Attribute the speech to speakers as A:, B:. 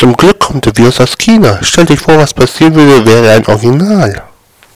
A: Zum Glück kommt der Virus aus China. Stell dich vor, was passieren würde, wäre ein Original.